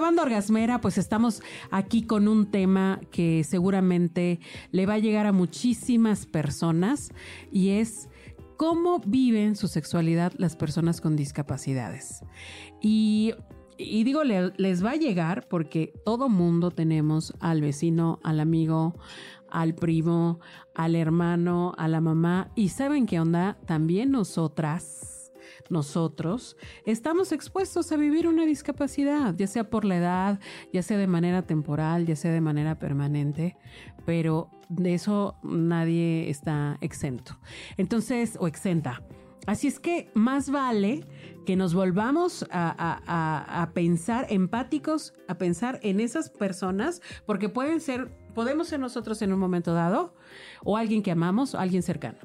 Banda orgasmera, pues estamos aquí con un tema que seguramente le va a llegar a muchísimas personas y es cómo viven su sexualidad las personas con discapacidades. Y, y digo, le- les va a llegar porque todo mundo tenemos al vecino, al amigo, al primo, al hermano, a la mamá. Y saben qué onda, también nosotras nosotros estamos expuestos a vivir una discapacidad, ya sea por la edad, ya sea de manera temporal, ya sea de manera permanente, pero de eso nadie está exento. Entonces, o exenta. Así es que más vale que nos volvamos a, pensar empáticos, a pensar en esas personas, porque pueden ser, podemos ser nosotros en un momento dado, o alguien que amamos, o alguien cercano.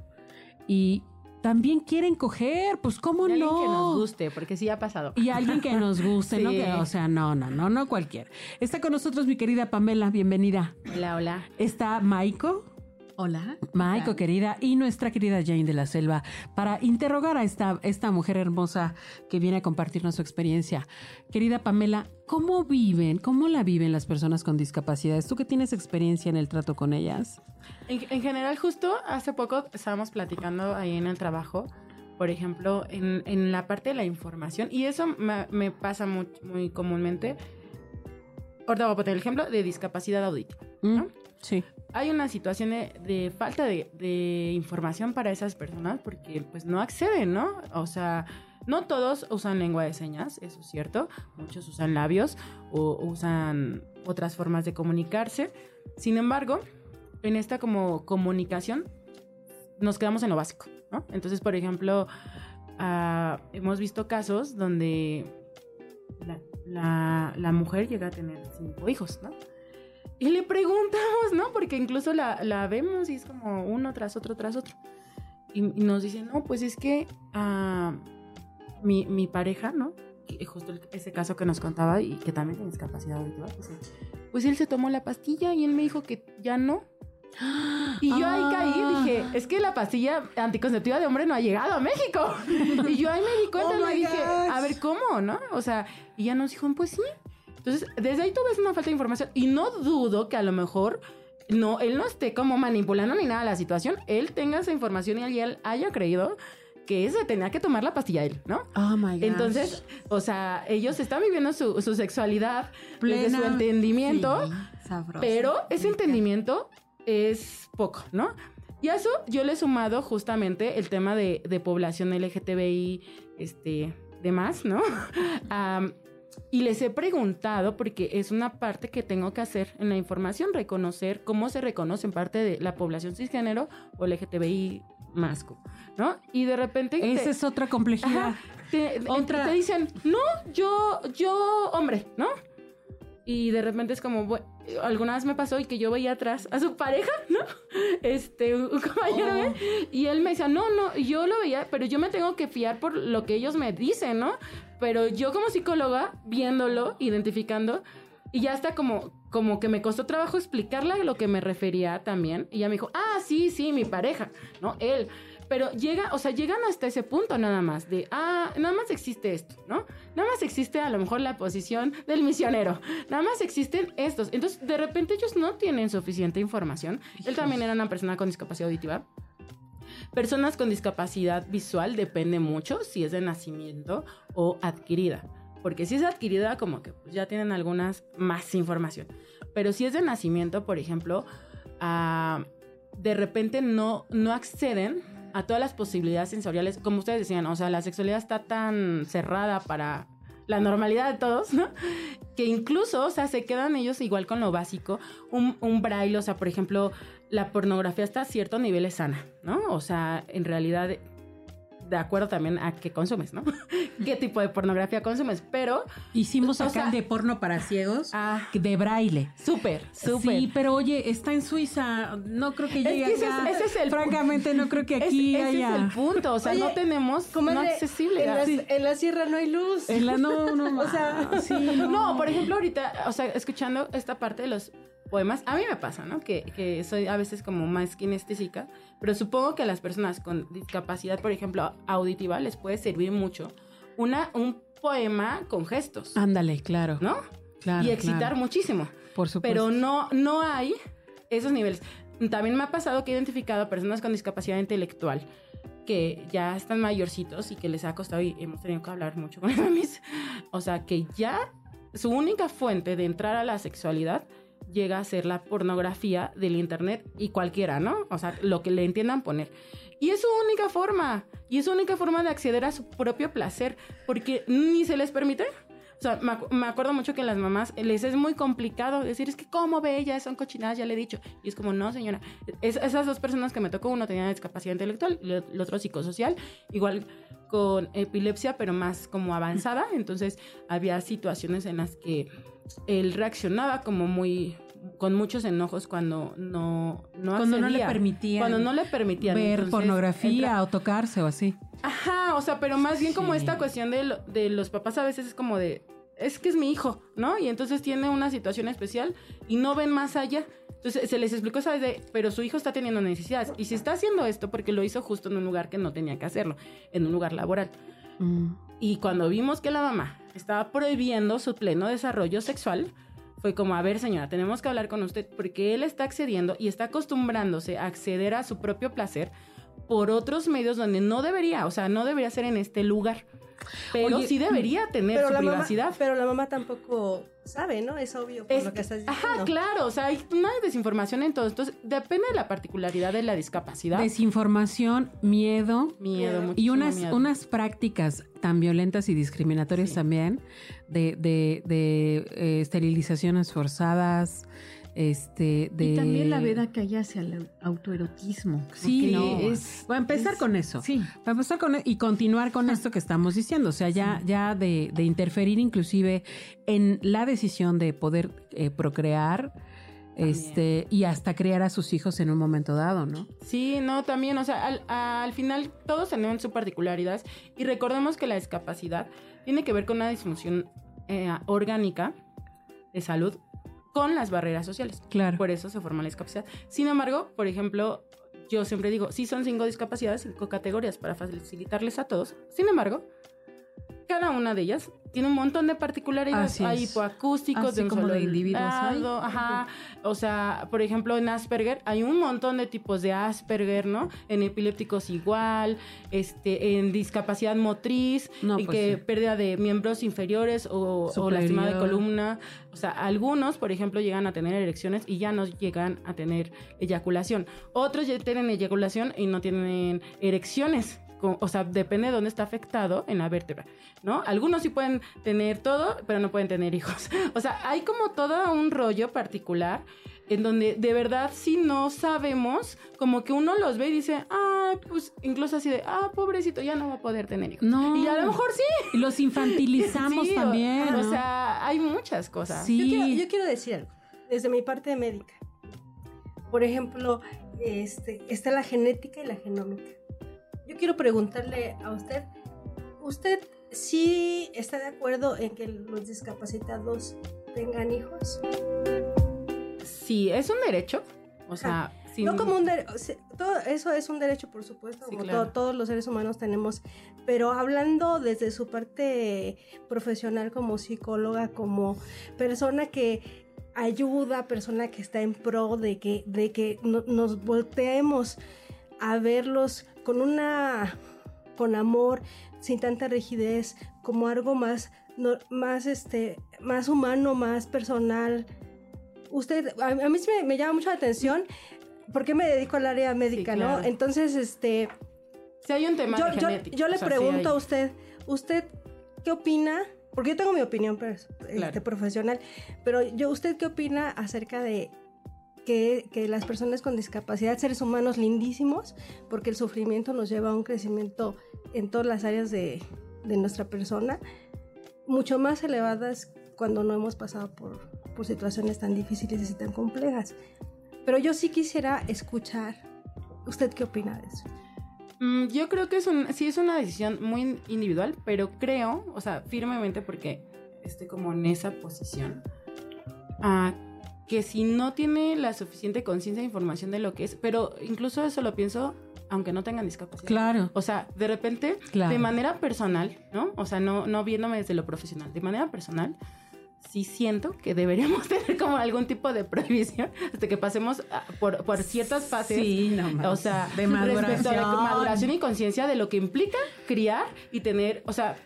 Y también quieren coger, pues cómo Y alguien no. que nos guste, porque sí ha pasado. Y alguien que nos guste, ¿no? Que, o sea, no, no, no, no cualquier. Está con nosotros mi querida Pamela, bienvenida. Hola, hola. Está Maiko, Hola. Maiko querida, y nuestra querida Jane de la Selva, para interrogar a esta, esta mujer hermosa que viene a compartirnos su experiencia. Querida Pamela, ¿cómo viven, cómo la viven las personas con discapacidades? Tú que tienes experiencia en el trato con ellas. En, en general, justo hace poco estábamos platicando ahí en el trabajo, por ejemplo, en, en la parte de la información, y eso me, me pasa muy, muy comúnmente. Ahorita voy a poner el ejemplo de discapacidad auditiva. ¿Mm? ¿no? Sí. Hay una situación de, falta de, información para esas personas porque pues no acceden, ¿no? O sea, no todos usan lengua de señas, eso es cierto. Muchos usan labios o usan otras formas de comunicarse. Sin embargo, en esta como comunicación nos quedamos en lo básico, ¿no? Entonces, por ejemplo, ah, hemos visto casos donde la- la mujer llega a tener cinco hijos, ¿no? Y le preguntamos, ¿no? Porque incluso la, la vemos y es como uno tras otro, tras otro. Y, y nos dicen, no, pues es que ah, mi, mi pareja, ¿no? Que justo ese caso que nos contaba y que también tiene discapacidad auditiva, pues, él- pues él se tomó la pastilla y él me dijo que ya no. Y yo ahí caí y Ah. dije, es que la pastilla anticonceptiva de hombre no ha llegado a México. Y yo ahí me di cuenta Oh y dije, gosh. a ver, ¿cómo, no? O sea, y ya nos dijo, pues sí. Entonces, desde ahí tú ves una falta de información y no dudo que a lo mejor no, él no esté como manipulando ni nada la situación, él tenga esa información y él haya creído que se tenía que tomar la pastilla él, ¿no? Oh my God. Entonces, o sea, ellos están viviendo su, su sexualidad desde su Plena. entendimiento, Sí, pero ese entendimiento es poco, ¿no? Y a eso yo le he sumado justamente el tema de, de población LGTBI, este, demás, ¿no? Am, y les he preguntado, porque es una parte que tengo que hacer en la información, reconocer cómo se reconoce en parte de la población cisgénero o LGTBI masco, ¿no? Y de repente... te- Esa es otra complejidad. Ajá. Te, Otra- te dicen, no, yo, yo, hombre, ¿no? Y de repente es como, alguna vez me pasó y que yo veía atrás a su pareja, ¿no? Este, un, compañero, Oh. ¿eh? Y él me decía, no, no, yo lo veía, pero yo me tengo que fiar por lo que ellos me dicen, ¿no? Pero yo como psicóloga, viéndolo, identificando, y ya está como, como que me costó trabajo explicarle a lo que me refería también. Y ella me dijo, ah, sí, sí, mi pareja, ¿no? Él. Pero llega, o sea, llegan hasta ese punto nada más de, ah, nada más existe esto, ¿no? Nada más existe a lo mejor la posición del misionero. Nada más existen estos. Entonces, de repente ellos no tienen suficiente información. Él también era una persona con discapacidad auditiva. Personas con discapacidad visual depende mucho si es de nacimiento o adquirida. Porque si es adquirida, como que pues, ya tienen algunas más información. Pero si es de nacimiento, por ejemplo, ah, de repente no, no acceden a todas las posibilidades sensoriales. Como ustedes decían, o sea, la sexualidad está tan cerrada para la normalidad de todos, ¿no? Que incluso, o sea, se quedan ellos igual con lo básico. Un, un braille, o sea, por ejemplo, la pornografía hasta cierto nivel es sana, ¿no? O sea, en realidad de acuerdo también a qué consumes, ¿no? qué tipo de pornografía consumes, pero... Hicimos O acá sea- de porno para ciegos Ah, de braille. súper, súper. Sí, pero oye, está en Suiza. No creo que Es llegue que ese es- ese es el Francamente, no creo que Es- aquí ese haya. es el punto, o sea, Oye, no tenemos Como no accesible. En la, Sí. en la sierra no hay luz. En la- no, no, O sea, sí, no. No, por ejemplo, ahorita, o sea, escuchando esta parte de los poemas, a mí me pasa, ¿no? Que, que soy a veces como más kinestésica, pero supongo que a las personas con discapacidad, por ejemplo, auditiva, les puede servir mucho una, un poema con gestos, Ándale, claro. ¿no? claro y excitar claro, muchísimo. por supuesto. Pero no, no hay esos niveles. También me ha pasado que he identificado a personas con discapacidad intelectual que ya están mayorcitos y que les ha costado y hemos tenido que hablar mucho con mis. O sea, que ya su única fuente de entrar a la sexualidad llega a ser la pornografía del internet y cualquiera, ¿no? O sea, lo que le entiendan poner. Y es su única forma, y es su única forma de acceder a su propio placer, porque ni se les permite. O sea, me, acu- me acuerdo mucho que las mamás les es muy complicado decir, es que cómo ve ella, son cochinadas, ya le he dicho. Y es como, no, señora. Es- esas dos personas que me tocó, uno tenía discapacidad intelectual y el otro psicosocial, igual con epilepsia, pero más como avanzada. Entonces, había situaciones en las que él reaccionaba como muy con muchos enojos cuando no no Cuando no le permitían cuando no le permitían ver Entonces, pornografía entra- o tocarse o así. Ajá, o sea, pero más bien como Sí. esta cuestión de, lo- de los papás a veces es como de, es que es mi hijo, ¿no? Y entonces tiene una situación especial y no ven más allá. Entonces se les explicó, ¿sabes? De, pero su hijo está teniendo necesidades. Y si está haciendo esto porque lo hizo justo en un lugar que no tenía que hacerlo, en un lugar laboral. Mm. Y cuando vimos que la mamá estaba prohibiendo su pleno desarrollo sexual, fue como, a ver señora, tenemos que hablar con usted porque él está accediendo y está acostumbrándose a acceder a su propio placer por otros medios donde no debería, o sea, no debería ser en este lugar. Pero Oye, sí debería tener su la, mamá, privacidad. pero la mamá tampoco sabe, ¿no? Es obvio por Es- lo que estás diciendo. Ajá, claro, o sea, hay una desinformación en todo. Entonces, depende de la particularidad de la discapacidad. Desinformación, miedo miedo, Y unas, miedo. unas prácticas tan violentas y discriminatorias Sí. también de, de, de, eh, esterilizaciones forzadas, este, de... Y también la veda que hay hacia el autoerotismo. Sí, no. es... Voy a empezar es- con eso. Sí. Para empezar con y continuar con esto que estamos diciendo, o sea, ya, ya de, de interferir inclusive en la decisión de poder eh, procrear, este, y hasta criar a sus hijos en un momento dado, ¿no? Sí, no, también, o sea, al, al final todos tenemos su particularidad y recordemos que la discapacidad tiene que ver con una disfunción eh, orgánica de salud con las barreras sociales. Claro. Por eso se forma la discapacidad. Sin embargo, por ejemplo, yo siempre digo, sí son cinco discapacidades, cinco categorías para facilitarles a todos. Sin embargo, cada una de ellas tiene un montón de particularidades. Hay hipoacústicos de un como solo de individuos lado, Ajá. O sea, por ejemplo, en Asperger hay un montón de tipos de Asperger, ¿no? En epilépticos igual, este, en discapacidad motriz, No, y pues que sí. pérdida de miembros inferiores o, o lastimada de columna. O sea, algunos, por ejemplo, llegan a tener erecciones y ya no llegan a tener eyaculación. Otros ya tienen eyaculación y no tienen erecciones. O sea, depende de dónde está afectado en la vértebra, ¿no? Algunos sí pueden tener todo, pero no pueden tener hijos. O sea, hay como todo un rollo particular en donde de verdad si no sabemos, como que uno los ve y dice, ah, pues incluso así de, ah, pobrecito, ya no va a poder tener hijos. No. Y a lo mejor sí. Y los infantilizamos Sí, también. O, ¿no? sea, hay muchas cosas. Sí. Yo quiero, yo quiero decir algo, desde mi parte médica. Por ejemplo, este, está la genética y la genómica. Yo quiero preguntarle a usted, ¿usted sí está de acuerdo en que los discapacitados tengan hijos? Sí, es un derecho. O sea, sin- No como un derecho, todo eso es un derecho, por supuesto, Sí, como claro. to- todos los seres humanos tenemos, pero hablando desde su parte profesional como psicóloga, como persona que ayuda, persona que está en pro de que, de que no- nos volteemos a verlos con una, con amor, sin tanta rigidez, como algo más, no- más, este, más humano, más personal. Usted, a, a mí me, me llama mucho la atención porque me dedico al área médica, claro. ¿no? Entonces, este, sí hay un tema yo, de yo- genética. yo le sea, pregunto a hay- usted, ¿usted qué opina? Porque yo tengo mi opinión pers- este, Claro. profesional, pero yo, ¿usted qué opina acerca de que, que las personas con discapacidad, seres humanos lindísimos, porque el sufrimiento nos lleva a un crecimiento en todas las áreas de, de nuestra persona, mucho más elevadas cuando no hemos pasado por, por situaciones tan difíciles y tan complejas. Pero yo sí quisiera escuchar, ¿usted qué opina de eso? Mm, yo creo que es un, sí es una decisión muy individual, pero creo, o sea, firmemente porque estoy como en esa posición, ah, que si no tiene la suficiente conciencia e información de lo que es, pero incluso eso lo pienso aunque no tengan discapacidad. Claro. O sea, de repente, Claro. de manera personal, ¿no? O sea, no, no viéndome desde lo profesional, de manera personal, sí siento que deberíamos tener como algún tipo de prohibición hasta que pasemos por, por ciertas fases. Sí, no. O sea, De respecto a la maduración. maduración y conciencia de lo que implica criar y tener, o sea,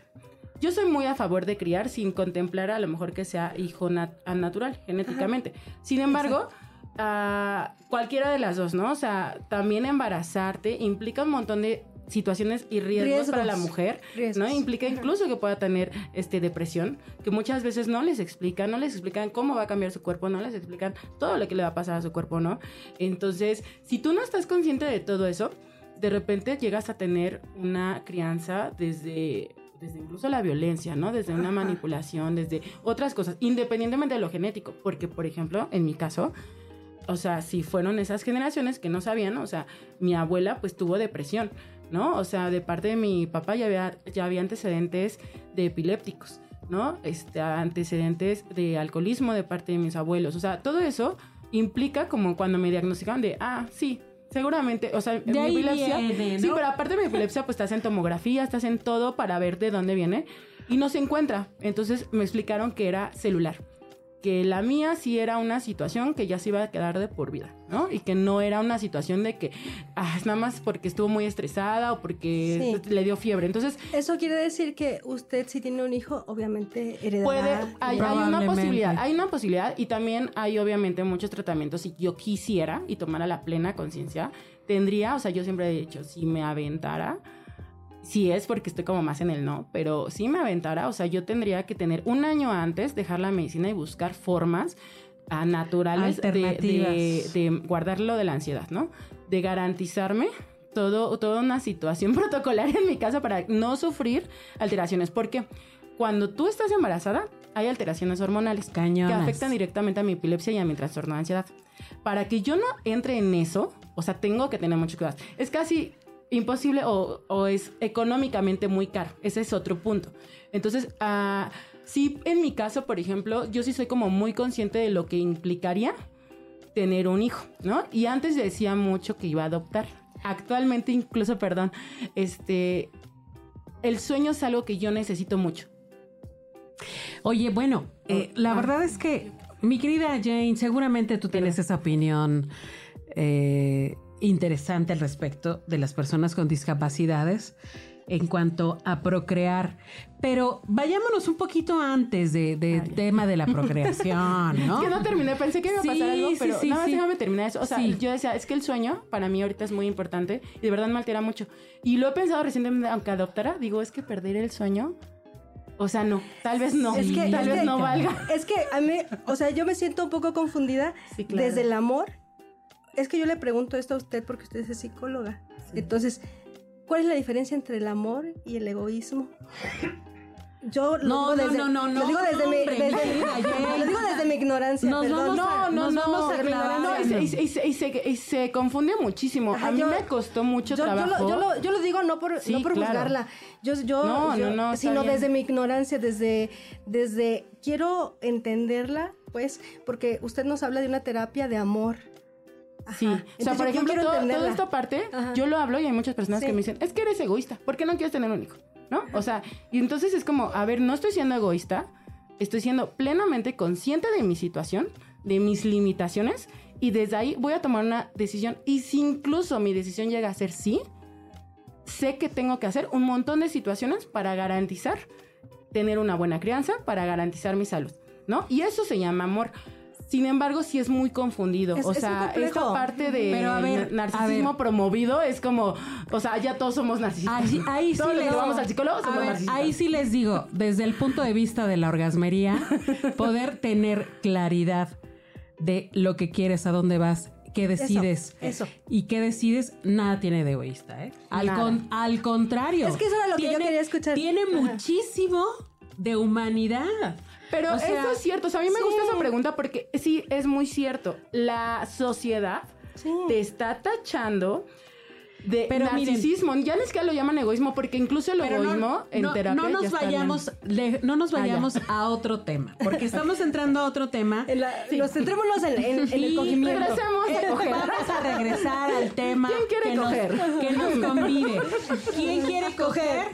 yo soy muy a favor de criar sin contemplar a lo mejor que sea hijo nat- natural, genéticamente. Sin embargo, ah, cualquiera de las dos, ¿no? O sea, también embarazarte implica un montón de situaciones y riesgos, Riesgos. para la mujer, Riesgos. ¿no? Implica incluso que pueda tener este depresión, que muchas veces no les explican, no les explican cómo va a cambiar su cuerpo, no les explican todo lo que le va a pasar a su cuerpo, ¿no? Entonces, si tú no estás consciente de todo eso, de repente llegas a tener una crianza desde desde incluso la violencia, ¿no? Desde una manipulación, desde otras cosas, independientemente de lo genético, porque por ejemplo, en mi caso, o sea, si fueron esas generaciones que no sabían, o sea, mi abuela pues tuvo depresión, ¿no? O sea, de parte de mi papá ya había, ya había antecedentes de epilépticos, ¿no? Este, antecedentes de alcoholismo de parte de mis abuelos, o sea, todo eso implica como cuando me diagnosticaron de, ah, sí, seguramente, o sea, De ahí viene, Sí, pero aparte de mi epilepsia, pues te hacen tomografía, te hacen todo para ver de dónde viene y no se encuentra. Entonces me explicaron que era celular. Que la mía sí era una situación que ya se iba a quedar de por vida, ¿no? Y que no era una situación de que, ah, es nada más porque estuvo muy estresada o porque Sí. le dio fiebre. Entonces, Eso quiere decir que usted si tiene un hijo, obviamente heredará. puede, hay, hay una posibilidad, hay una posibilidad y también hay obviamente muchos tratamientos. Si yo quisiera y tomara la plena conciencia, tendría, o sea, yo siempre he dicho, si me aventara, si es porque estoy como más en el no, pero si me aventara, o sea, yo tendría que tener un año antes, dejar la medicina y buscar formas ah, naturales de, de, de guardarlo de la ansiedad, ¿no? De garantizarme todo, toda una situación protocolaria en mi casa para no sufrir alteraciones. Porque cuando tú estás embarazada, hay alteraciones hormonales Cañonas. que afectan directamente a mi epilepsia y a mi trastorno de ansiedad. Para que yo no entre en eso, o sea, tengo que tener mucho cuidado. Es casi imposible o, o es económicamente muy caro. Ese es otro punto. Entonces, ah, sí, en mi caso, por ejemplo, yo sí soy como muy consciente de lo que implicaría tener un hijo, ¿no? Y antes decía mucho que iba a adoptar. Actualmente, incluso, perdón, este, el sueño es algo que yo necesito mucho. Oye, bueno, eh, la Ah. verdad es que, mi querida Jane, seguramente tú tienes esa opinión eh, interesante al respecto de las personas con discapacidades en cuanto a procrear. Pero vayámonos un poquito antes de, de tema de la procreación, ¿no? Es que no terminé, pensé que iba a pasar Sí, algo, pero sí, nada más déjame terminar eso. O sea, yo decía, es que el sueño para mí ahorita es muy importante y de verdad me altera mucho. Y lo he pensado recientemente, aunque adoptara, digo, es que perder el sueño, o sea, no, tal vez no, Es que, tal es vez que- no valga. Es que a mí, o sea, yo me siento un poco confundida Sí, claro. desde el amor. Es que yo le pregunto esto a usted porque usted es psicóloga. Entonces, ¿cuál es la diferencia entre el amor y el egoísmo? Yo lo No, digo no, desde, no, no, lo no, digo desde mi, desde- lo digo desde mi ignorancia, Nos perdón. vamos No, no, nos no, vamos a no, clavar. no, y, se- y y y confunde muchísimo. Ajá, a mí yo- me costó mucho yo, yo trabajo. lo, yo, lo, yo lo digo no por, Sí, no por claro. juzgarla, yo, yo, No, yo- no, no, está sino desde mi ignorancia, desde, desde quiero entenderla, pues, porque usted nos habla de una terapia de amor. Ajá. Sí, o sea, Entonces, por ejemplo, todo- toda esta parte, Ajá. yo lo hablo y hay muchas personas Sí. que me dicen, es que eres egoísta, ¿por qué no quieres tener un hijo? ¿No? O sea, y entonces es como, a ver, no estoy siendo egoísta, estoy siendo plenamente consciente de mi situación, de mis limitaciones, y desde ahí voy a tomar una decisión. Y si incluso mi decisión llega a ser sí, sé que tengo que hacer un montón de situaciones para garantizar tener una buena crianza, para garantizar mi salud, ¿no? Y eso se llama amor. Sin embargo, sí es muy confundido. Es- o es sea, complejo. esta parte de Pero a ver, a narcisismo ver. promovido es como, o sea, ya todos somos narcisistas. Ahí, ahí sí todos les que vamos al psicólogo A somos ver, narcisistas. ahí sí les digo, desde el punto de vista de la orgasmería, poder tener claridad de lo que quieres, a dónde vas, qué decides. eso. Y qué decides, nada tiene de egoísta, ¿eh? Al, con- al contrario. Es que eso era lo que yo quería escuchar. Tiene Ajá. muchísimo de humanidad. Pero O sea, eso es cierto. O sea, a mí me sí. gusta esa pregunta porque sí, es muy cierto. La sociedad Sí. te está tachando de Pero miren- narcisismo. ya ni siquiera lo llaman egoísmo porque incluso el Pero no- egoísmo en no, terapia no ya nos está vayamos, le- no nos Ah, ya. vayamos a otro tema, porque estamos entrando a otro tema. En la- Los centrémonos en, en- en Sí, el cogimiento. regresemos a Eh, coger. Vamos a regresar al tema ¿Quién quiere que, nos, coger? que nos convive. ¿Quién quiere coger?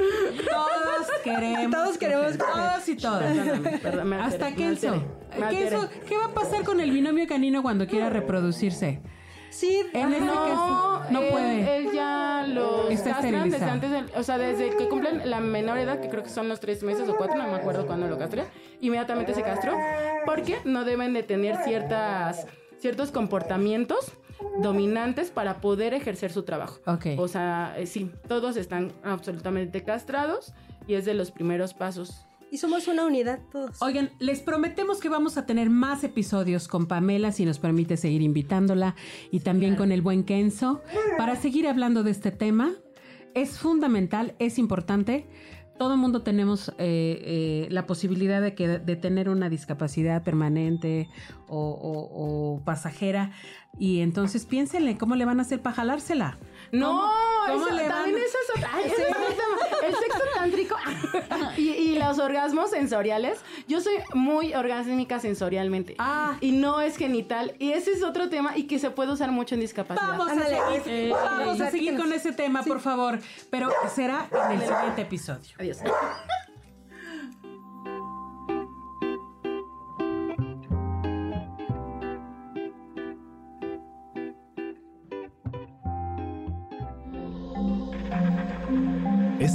Todos queremos. Todos queremos coger. Todos y todas. Perdóname, Hasta Kenzo. Kenzo, ¿Qué va a pasar con el binomio canino cuando quiera reproducirse? Sí, este No, caso, no él, puede. él ya lo Está castran desde esterilizado. antes del, o sea, desde que cumplen la menor edad, que creo que son los tres meses o cuatro, no me acuerdo cuándo lo castré, inmediatamente se castró, porque no deben de tener ciertas, ciertos comportamientos dominantes para poder ejercer su trabajo. Ok. O sea, eh, sí, todos están absolutamente castrados y es de los primeros pasos. Y somos una unidad todos. Oigan, les prometemos que vamos a tener más episodios con Pamela, si nos permite seguir invitándola, y también con el buen Kenzo, para seguir hablando de este tema. Es fundamental, es importante. Todo el mundo tenemos eh, eh, la posibilidad de, que, de tener una discapacidad permanente o, o- o pasajera, y entonces piénsenle cómo le van a hacer para jalársela. No, ¿Cómo- cómo eso- le van? también eso es otra. ay, ese es otro tema. El sexo tántrico y los orgasmos sensoriales. Yo soy muy orgásmica sensorialmente. Ah. Y no es genital. Y ese es otro tema y que se puede usar mucho en discapacidad. Vamos a Ándale. seguir, Eh, vamos a seguir con ese tema, por favor, pero será en el siguiente episodio. Adiós.